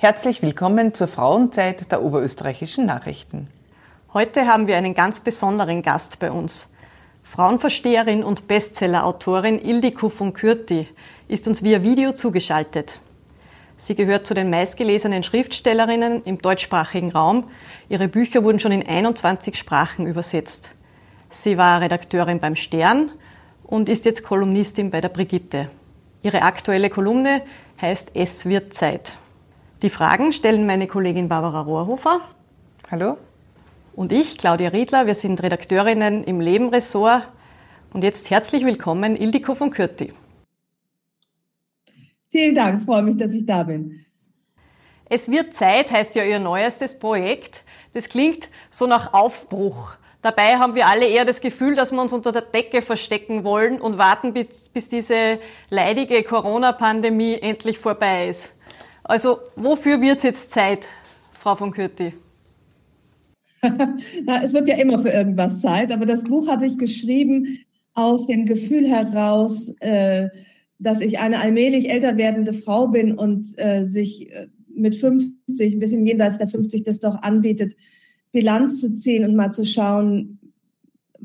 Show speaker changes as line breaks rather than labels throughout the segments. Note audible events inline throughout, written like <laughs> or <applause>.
Herzlich willkommen zur Frauenzeit der Oberösterreichischen Nachrichten.
Heute haben wir einen ganz besonderen Gast bei uns. Frauenversteherin und Bestsellerautorin Ildiko von Kürti ist uns via Video zugeschaltet. Sie gehört zu den meistgelesenen Schriftstellerinnen im deutschsprachigen Raum. Ihre Bücher wurden schon in 21 Sprachen übersetzt. Sie war Redakteurin beim Stern und ist jetzt Kolumnistin bei der Brigitte. Ihre aktuelle Kolumne heißt Es wird Zeit. Die Fragen stellen meine Kollegin Barbara Rohrhofer.
Hallo.
Und ich, Claudia Riedler. Wir sind Redakteurinnen im Leben-Ressort. Und jetzt herzlich willkommen, Ildiko von Kürti.
Vielen Dank, freue mich, dass ich da bin.
Es wird Zeit, heißt ja Ihr neuestes Projekt. Das klingt so nach Aufbruch. Dabei haben wir alle eher das Gefühl, dass wir uns unter der Decke verstecken wollen und warten, bis, bis diese leidige Corona-Pandemie endlich vorbei ist. Also wofür wird es jetzt Zeit, Frau von Kürti? <laughs>
Na, es wird ja immer für irgendwas Zeit, aber das Buch habe ich geschrieben aus dem Gefühl heraus, äh, dass ich eine allmählich älter werdende Frau bin und äh, sich äh, mit 50, ein bisschen jenseits der 50, das doch anbietet, Bilanz zu ziehen und mal zu schauen,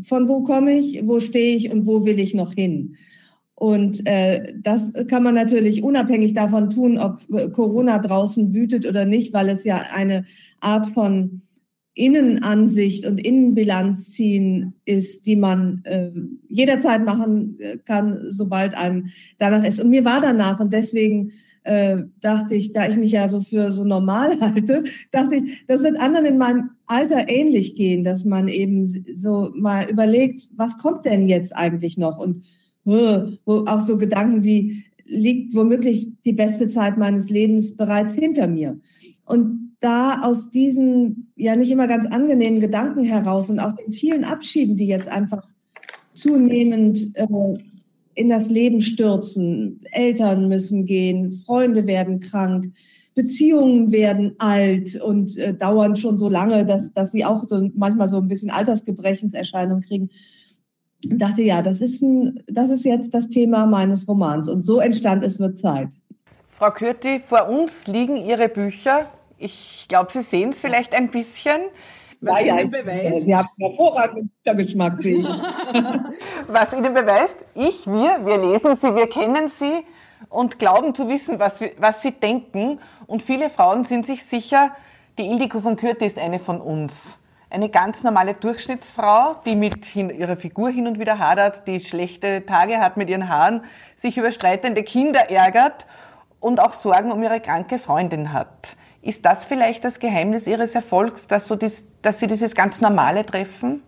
von wo komme ich, wo stehe ich und wo will ich noch hin. Und äh, das kann man natürlich unabhängig davon tun, ob Corona draußen wütet oder nicht, weil es ja eine Art von Innenansicht und Innenbilanz ziehen ist, die man äh, jederzeit machen äh, kann, sobald einem danach ist. Und mir war danach und deswegen äh, dachte ich, da ich mich ja so für so normal <laughs> halte, dachte ich, das wird anderen in meinem Alter ähnlich gehen, dass man eben so mal überlegt, was kommt denn jetzt eigentlich noch und wo auch so Gedanken wie, liegt womöglich die beste Zeit meines Lebens bereits hinter mir. Und da aus diesen ja nicht immer ganz angenehmen Gedanken heraus und auch den vielen Abschieden, die jetzt einfach zunehmend äh, in das Leben stürzen, Eltern müssen gehen, Freunde werden krank, Beziehungen werden alt und äh, dauern schon so lange, dass, dass sie auch so manchmal so ein bisschen Altersgebrechenserscheinungen kriegen und dachte, ja, das ist, ein, das ist jetzt das Thema meines Romans. Und so entstand Es wird Zeit.
Frau Kürti, vor uns liegen Ihre Bücher. Ich glaube, Sie sehen es vielleicht ein bisschen.
Was ja, Ihnen beweist. Sie haben hervorragenden Büchergeschmack, sehe ich. <laughs>
was Ihnen beweist, ich, wir, wir lesen sie, wir kennen sie und glauben zu wissen, was, was sie denken. Und viele Frauen sind sich sicher, die Ildiko von Kürti ist eine von uns eine ganz normale Durchschnittsfrau, die mit ihrer Figur hin und wieder hadert, die schlechte Tage hat mit ihren Haaren, sich über streitende Kinder ärgert und auch Sorgen um ihre kranke Freundin hat. Ist das vielleicht das Geheimnis Ihres Erfolgs, dass, so dies, dass Sie dieses ganz Normale treffen?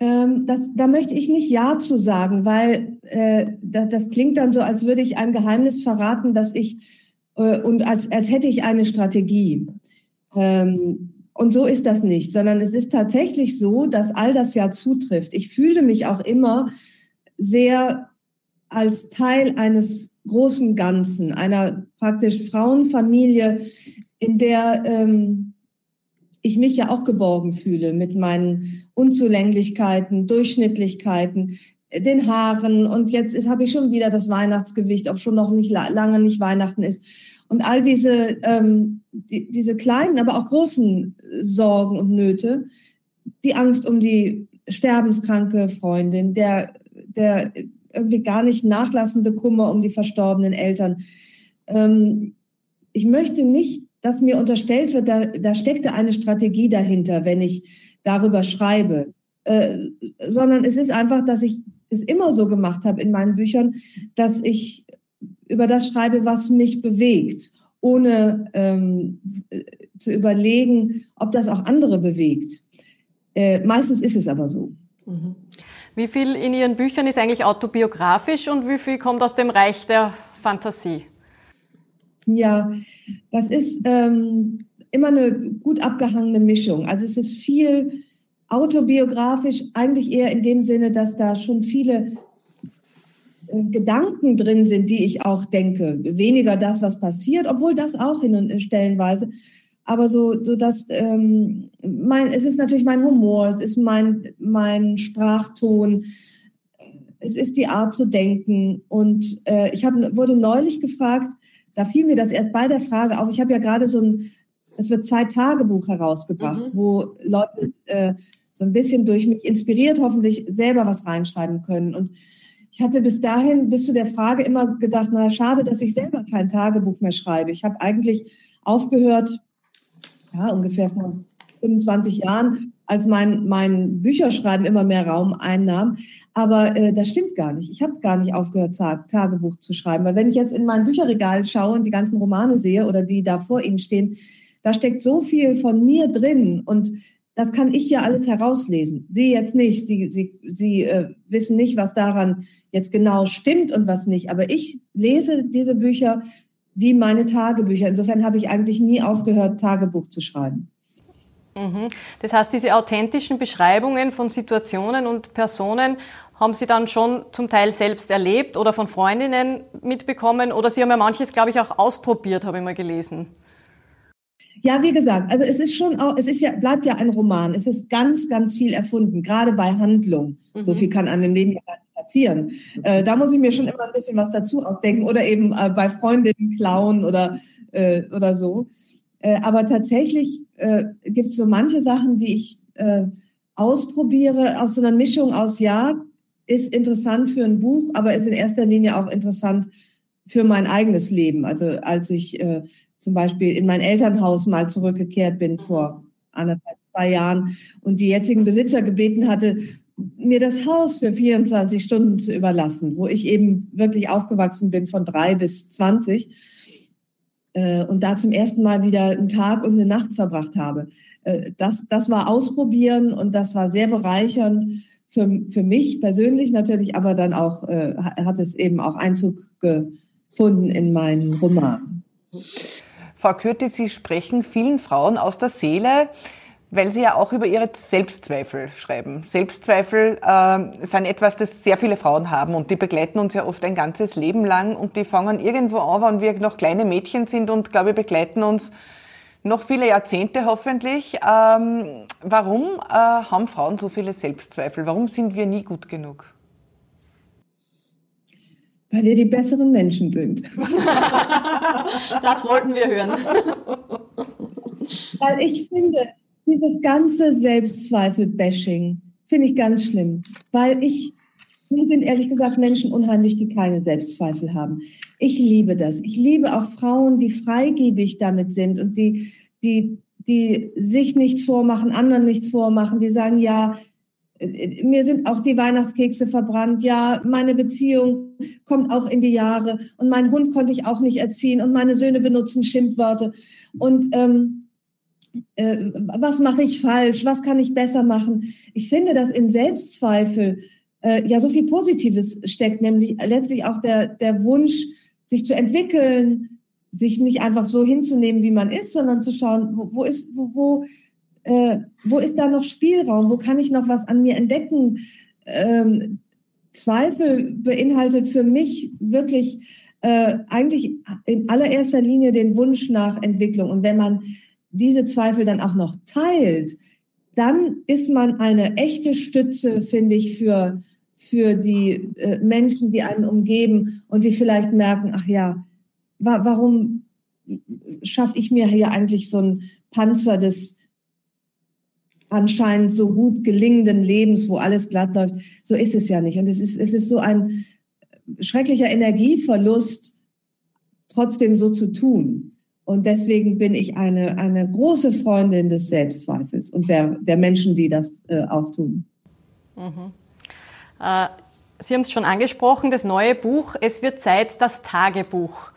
Ähm, das, da möchte ich nicht Ja zu sagen, weil äh, das, das, klingt dann so, als würde ich ein Geheimnis verraten, dass ich äh, und als, als hätte ich eine Strategie. Ähm, und so ist das nicht, sondern es ist tatsächlich so, dass all das ja zutrifft. Ich fühle mich auch immer sehr als Teil eines großen Ganzen, einer praktisch Frauenfamilie, in der ähm, ich mich ja auch geborgen fühle mit meinen Unzulänglichkeiten, Durchschnittlichkeiten, den Haaren und jetzt habe ich schon wieder das Weihnachtsgewicht, ob schon noch nicht lange nicht Weihnachten ist. Und all diese, ähm, die, diese kleinen, aber auch großen Sorgen und Nöte, die Angst um die sterbenskranke Freundin, der, der irgendwie gar nicht nachlassende Kummer um die verstorbenen Eltern. Ähm, ich möchte nicht, dass mir unterstellt wird, da, da steckte eine Strategie dahinter, wenn ich darüber schreibe, äh, sondern es ist einfach, dass ich es immer so gemacht habe in meinen Büchern, dass ich über das schreibe, was mich bewegt, ohne ähm, zu überlegen, ob das auch andere bewegt. Äh, meistens ist es aber so.
Mhm. Wie viel in Ihren Büchern ist eigentlich autobiografisch und wie viel kommt aus dem Reich der Fantasie?
Ja, das ist ähm, immer eine gut abgehangene Mischung. Also es ist viel autobiografisch, eigentlich eher in dem Sinne, dass da schon viele Gedanken drin sind, die ich auch denke. Weniger das, was passiert, obwohl das auch hin und stellenweise. Aber so, so dass ähm, mein, es ist natürlich mein Humor, es ist mein, mein Sprachton, es ist die Art zu denken. Und äh, ich hab, wurde neulich gefragt, da fiel mir das erst bei der Frage auf. Ich habe ja gerade so ein, es wird Zeit-Tagebuch herausgebracht, mhm. wo Leute äh, so ein bisschen durch mich inspiriert hoffentlich selber was reinschreiben können. Und ich hatte bis dahin, bis zu der Frage immer gedacht, na schade, dass ich selber kein Tagebuch mehr schreibe. Ich habe eigentlich aufgehört, ja, ungefähr vor 25 Jahren, als mein, mein Bücherschreiben immer mehr Raum einnahm. Aber äh, das stimmt gar nicht. Ich habe gar nicht aufgehört, Tag, Tagebuch zu schreiben. Weil wenn ich jetzt in mein Bücherregal schaue und die ganzen Romane sehe oder die da vor Ihnen stehen, da steckt so viel von mir drin. Und das kann ich ja alles herauslesen. Sie jetzt nicht. Sie, Sie, Sie äh, wissen nicht, was daran jetzt genau stimmt und was nicht. Aber ich lese diese Bücher wie meine Tagebücher. Insofern habe ich eigentlich nie aufgehört, Tagebuch zu schreiben.
Mhm. Das heißt, diese authentischen Beschreibungen von Situationen und Personen haben Sie dann schon zum Teil selbst erlebt oder von Freundinnen mitbekommen oder Sie haben ja manches, glaube ich, auch ausprobiert, habe ich mal gelesen.
Ja, wie gesagt, also es ist schon auch, es ist ja, bleibt ja ein Roman. Es ist ganz, ganz viel erfunden, gerade bei Handlung. Mhm. So viel kann einem Leben ja passieren. Äh, da muss ich mir schon immer ein bisschen was dazu ausdenken oder eben äh, bei Freundinnen klauen oder, äh, oder so. Äh, aber tatsächlich äh, gibt es so manche Sachen, die ich äh, ausprobiere aus so einer Mischung aus, ja, ist interessant für ein Buch, aber ist in erster Linie auch interessant für mein eigenes Leben. Also als ich äh, zum Beispiel in mein Elternhaus mal zurückgekehrt bin vor anderthalb, zwei Jahren und die jetzigen Besitzer gebeten hatte, mir das Haus für 24 Stunden zu überlassen, wo ich eben wirklich aufgewachsen bin von drei bis 20 äh, und da zum ersten Mal wieder einen Tag und eine Nacht verbracht habe. Äh, das, das war ausprobieren und das war sehr bereichernd für, für mich persönlich natürlich, aber dann auch äh, hat es eben auch Einzug gefunden in meinen Roman.
Frau Kürti, Sie sprechen vielen Frauen aus der Seele weil Sie ja auch über Ihre Selbstzweifel schreiben. Selbstzweifel äh, sind etwas, das sehr viele Frauen haben und die begleiten uns ja oft ein ganzes Leben lang und die fangen irgendwo an, wenn wir noch kleine Mädchen sind und, glaube ich, begleiten uns noch viele Jahrzehnte hoffentlich. Ähm, warum äh, haben Frauen so viele Selbstzweifel? Warum sind wir nie gut genug?
Weil wir die besseren Menschen sind. <laughs>
das wollten wir hören. <laughs>
Weil ich finde, dieses ganze Selbstzweifel-Bashing finde ich ganz schlimm, weil ich, mir sind ehrlich gesagt Menschen unheimlich, die keine Selbstzweifel haben. Ich liebe das. Ich liebe auch Frauen, die freigebig damit sind und die, die, die sich nichts vormachen, anderen nichts vormachen, die sagen, ja, mir sind auch die Weihnachtskekse verbrannt. Ja, meine Beziehung kommt auch in die Jahre und meinen Hund konnte ich auch nicht erziehen und meine Söhne benutzen Schimpfworte. Und ähm, äh, was mache ich falsch, was kann ich besser machen. Ich finde, dass in Selbstzweifel äh, ja so viel Positives steckt, nämlich letztlich auch der, der Wunsch, sich zu entwickeln, sich nicht einfach so hinzunehmen, wie man ist, sondern zu schauen, wo, wo ist, wo, wo, äh, wo ist da noch Spielraum, wo kann ich noch was an mir entdecken. Ähm, Zweifel beinhaltet für mich wirklich äh, eigentlich in allererster Linie den Wunsch nach Entwicklung. Und wenn man diese Zweifel dann auch noch teilt, dann ist man eine echte Stütze, finde ich, für, für die äh, Menschen, die einen umgeben und die vielleicht merken, ach ja, wa warum schaffe ich mir hier eigentlich so einen Panzer des anscheinend so gut gelingenden Lebens, wo alles glatt läuft. So ist es ja nicht. Und es ist, es ist so ein schrecklicher Energieverlust, trotzdem so zu tun. Und deswegen bin ich eine, eine große Freundin des Selbstzweifels und der, der Menschen, die das äh, auch tun.
Mhm. Äh, Sie haben es schon angesprochen, das neue Buch Es wird Zeit, das Tagebuch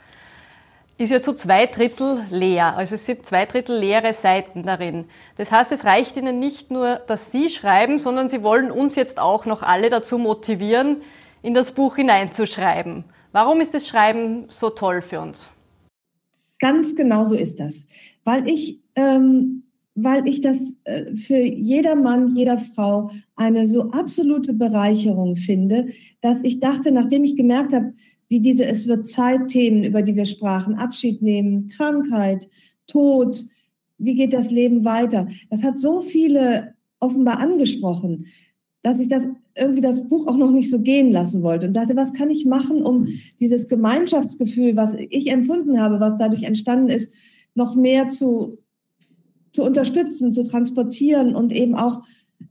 ist ja zu zwei Drittel leer. Also es sind zwei Drittel leere Seiten darin. Das heißt, es reicht Ihnen nicht nur, dass Sie schreiben, sondern Sie wollen uns jetzt auch noch alle dazu motivieren, in das Buch hineinzuschreiben. Warum ist das Schreiben so toll für uns?
Ganz genau so ist das. Weil ich, ähm, weil ich das äh, für jeder Mann, jeder Frau eine so absolute Bereicherung finde, dass ich dachte, nachdem ich gemerkt habe, wie diese Es wird Zeit-Themen, über die wir sprachen, Abschied nehmen, Krankheit, Tod, wie geht das Leben weiter? Das hat so viele offenbar angesprochen, dass ich das irgendwie das Buch auch noch nicht so gehen lassen wollte und dachte, was kann ich machen, um dieses Gemeinschaftsgefühl, was ich empfunden habe, was dadurch entstanden ist, noch mehr zu, zu unterstützen, zu transportieren und eben auch,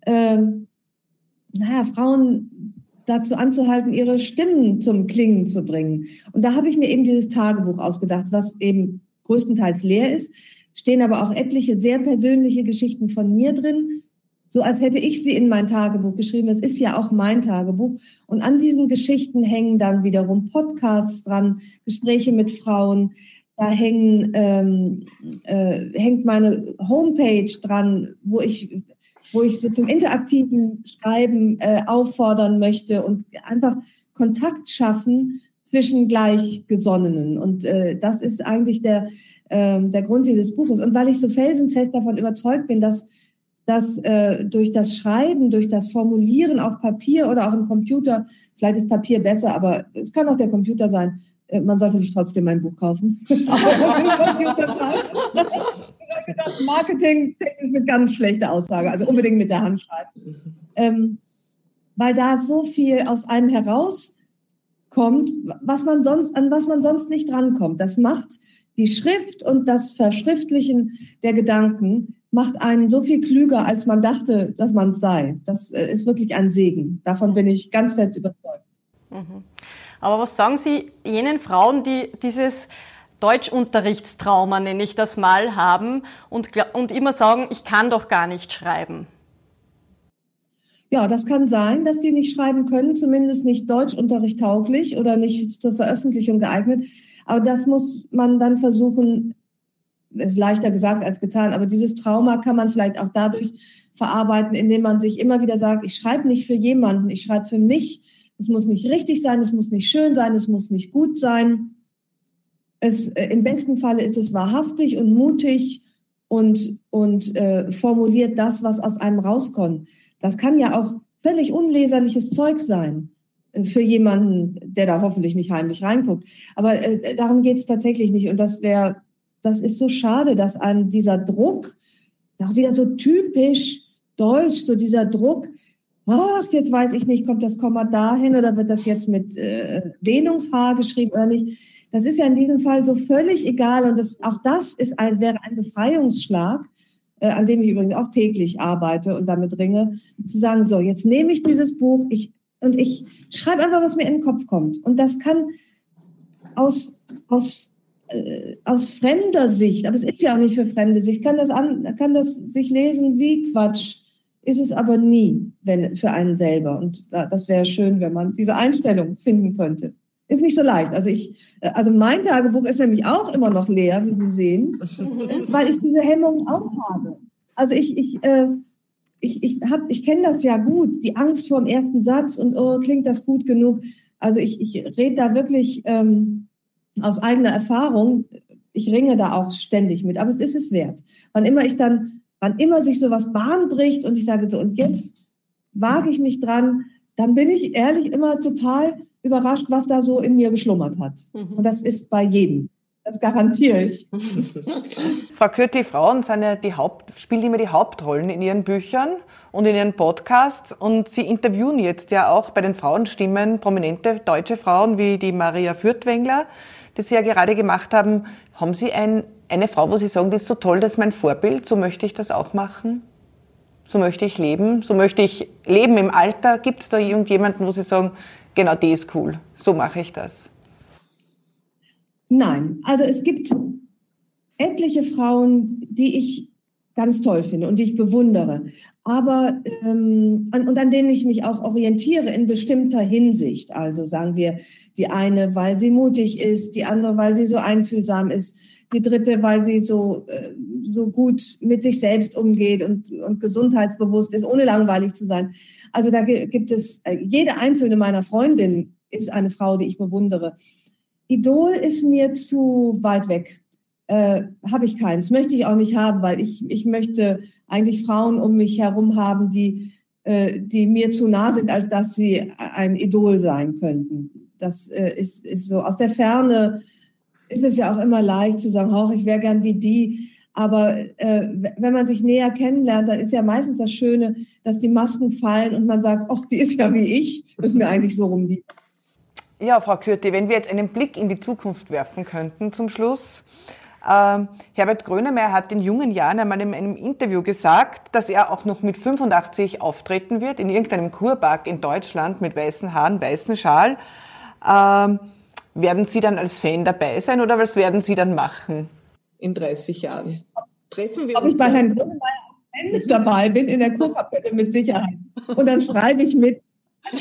ähm, naja, Frauen dazu anzuhalten, ihre Stimmen zum Klingen zu bringen. Und da habe ich mir eben dieses Tagebuch ausgedacht, was eben größtenteils leer ist, stehen aber auch etliche sehr persönliche Geschichten von mir drin, so als hätte ich sie in mein Tagebuch geschrieben. Es ist ja auch mein Tagebuch. Und an diesen Geschichten hängen dann wiederum Podcasts dran, Gespräche mit Frauen. Da hängen, ähm, äh, hängt meine Homepage dran, wo ich, wo ich so zum interaktiven Schreiben äh, auffordern möchte und einfach Kontakt schaffen zwischen Gleichgesonnenen. Und äh, das ist eigentlich der, äh, der Grund dieses Buches. Und weil ich so felsenfest davon überzeugt bin, dass dass äh, durch das Schreiben, durch das Formulieren auf Papier oder auch im Computer, vielleicht ist Papier besser, aber es kann auch der Computer sein, äh, man sollte sich trotzdem mein Buch kaufen. <laughs> Marketing ist eine ganz schlechte Aussage, also unbedingt mit der Hand schreiben. Ähm, weil da so viel aus einem herauskommt, was man sonst, an was man sonst nicht rankommt. Das macht die Schrift und das Verschriftlichen der Gedanken macht einen so viel klüger, als man dachte, dass man es sei. Das äh, ist wirklich ein Segen. Davon bin ich ganz fest überzeugt.
Mhm. Aber was sagen Sie jenen Frauen, die dieses Deutschunterrichtstrauma, nenne ich das mal, haben und, und immer sagen, ich kann doch gar nicht schreiben?
Ja, das kann sein, dass die nicht schreiben können, zumindest nicht Deutschunterricht tauglich oder nicht zur Veröffentlichung geeignet. Aber das muss man dann versuchen ist leichter gesagt als getan, aber dieses Trauma kann man vielleicht auch dadurch verarbeiten, indem man sich immer wieder sagt, ich schreibe nicht für jemanden, ich schreibe für mich. Es muss nicht richtig sein, es muss nicht schön sein, es muss nicht gut sein. Es, äh, Im besten Falle ist es wahrhaftig und mutig und, und äh, formuliert das, was aus einem rauskommt. Das kann ja auch völlig unleserliches Zeug sein äh, für jemanden, der da hoffentlich nicht heimlich reinguckt. Aber äh, darum geht es tatsächlich nicht. Und das wäre das ist so schade, dass einem dieser Druck, auch wieder so typisch deutsch, so dieser Druck, ach, jetzt weiß ich nicht, kommt das Komma dahin oder wird das jetzt mit äh, Dehnungshaar geschrieben oder nicht. Das ist ja in diesem Fall so völlig egal und das, auch das ist ein, wäre ein Befreiungsschlag, äh, an dem ich übrigens auch täglich arbeite und damit ringe, zu sagen, so, jetzt nehme ich dieses Buch ich, und ich schreibe einfach, was mir in den Kopf kommt. Und das kann aus, aus äh, aus fremder Sicht, aber es ist ja auch nicht für fremde Sicht, kann das, an, kann das sich lesen wie Quatsch, ist es aber nie wenn, für einen selber. Und das wäre schön, wenn man diese Einstellung finden könnte. Ist nicht so leicht. Also ich, äh, also mein Tagebuch ist nämlich auch immer noch leer, wie Sie sehen, <laughs> weil ich diese Hemmung auch habe. Also ich, ich, äh, ich, ich, hab, ich kenne das ja gut, die Angst vor dem ersten Satz und oh, klingt das gut genug. Also ich, ich rede da wirklich ähm, aus eigener Erfahrung, ich ringe da auch ständig mit, aber es ist es wert. Wann immer ich dann, wann immer sich sowas Bahn bricht und ich sage so, und jetzt wage ich mich dran, dann bin ich ehrlich immer total überrascht, was da so in mir geschlummert hat. Mhm. Und das ist bei jedem. Das garantiere ich. <laughs>
Frau Kürt, die Frauen sind ja die Haupt, spielen immer die Hauptrollen in ihren Büchern und in ihren Podcasts. Und Sie interviewen jetzt ja auch bei den Frauenstimmen prominente deutsche Frauen wie die Maria Fürtwängler, das Sie ja gerade gemacht haben, haben Sie ein, eine Frau, wo Sie sagen, das ist so toll, das ist mein Vorbild, so möchte ich das auch machen? So möchte ich leben? So möchte ich leben im Alter? Gibt es da irgendjemanden, wo Sie sagen, genau, die ist cool, so mache ich das?
Nein, also es gibt etliche Frauen, die ich ganz toll finde und die ich bewundere, aber ähm, an, und an denen ich mich auch orientiere in bestimmter Hinsicht. Also sagen wir, die eine, weil sie mutig ist, die andere, weil sie so einfühlsam ist, die dritte, weil sie so, äh, so gut mit sich selbst umgeht und, und gesundheitsbewusst ist, ohne langweilig zu sein. Also da gibt es, äh, jede einzelne meiner Freundinnen ist eine Frau, die ich bewundere. Idol ist mir zu weit weg. Äh, habe ich keins, möchte ich auch nicht haben, weil ich, ich möchte eigentlich Frauen um mich herum haben, die, äh, die mir zu nah sind, als dass sie ein Idol sein könnten. Das äh, ist, ist so aus der Ferne ist es ja auch immer leicht zu sagen, oh, ich wäre gern wie die. Aber äh, wenn man sich näher kennenlernt, dann ist ja meistens das Schöne, dass die Masken fallen und man sagt, ach, die ist ja wie ich, das ist mir eigentlich so rum die.
Ja, Frau Kürti, wenn wir jetzt einen Blick in die Zukunft werfen könnten zum Schluss. Ähm, Herbert Grönemeyer hat in jungen Jahren einmal in einem Interview gesagt, dass er auch noch mit 85 auftreten wird, in irgendeinem Kurpark in Deutschland mit weißen Haaren, weißen Schal. Ähm, werden Sie dann als Fan dabei sein oder was werden Sie dann machen?
in 30 Jahren. Treffen wir
Ob
uns.
ich bei Herrn Grönemeyer als Fan dabei bin, in der Kurkapelle mit Sicherheit. Und dann schreibe ich mit.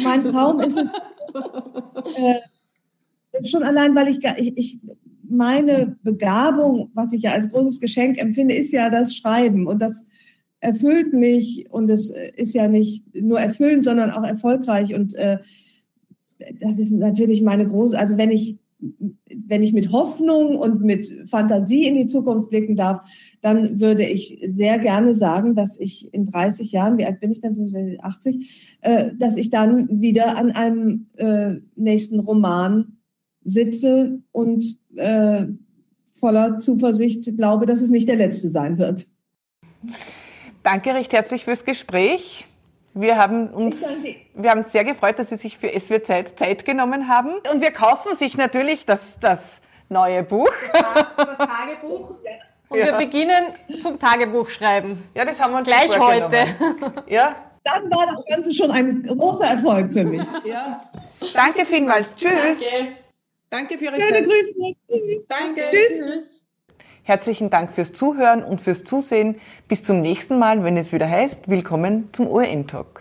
Mein Traum ist es, <laughs> äh, schon allein, weil ich, ich, ich, meine Begabung, was ich ja als großes Geschenk empfinde, ist ja das Schreiben. Und das erfüllt mich und es ist ja nicht nur erfüllend, sondern auch erfolgreich. Und äh, das ist natürlich meine große, also wenn ich wenn ich mit Hoffnung und mit Fantasie in die Zukunft blicken darf, dann würde ich sehr gerne sagen, dass ich in 30 Jahren, wie alt bin ich dann, 80, äh, dass ich dann wieder an einem äh, nächsten Roman sitze und äh, voller Zuversicht glaube, dass es nicht der letzte sein wird.
Danke recht herzlich fürs Gespräch. Wir haben uns, wir haben sehr gefreut, dass Sie sich für SW Zeit Zeit genommen haben. Und wir kaufen sich natürlich das, das neue Buch.
Das Tagebuch. Und ja. wir beginnen zum Tagebuch schreiben.
Ja, das haben wir uns
gleich heute.
Ja. Dann war das Ganze schon ein großer Erfolg für mich.
Ja.
Danke vielmals. Tschüss.
Danke. Danke für Ihre
Schöne
Zeit.
Grüße.
Danke.
Tschüss.
Tschüss.
Herzlichen Dank fürs Zuhören und fürs Zusehen. Bis zum nächsten Mal, wenn es wieder heißt, willkommen zum ORN Talk.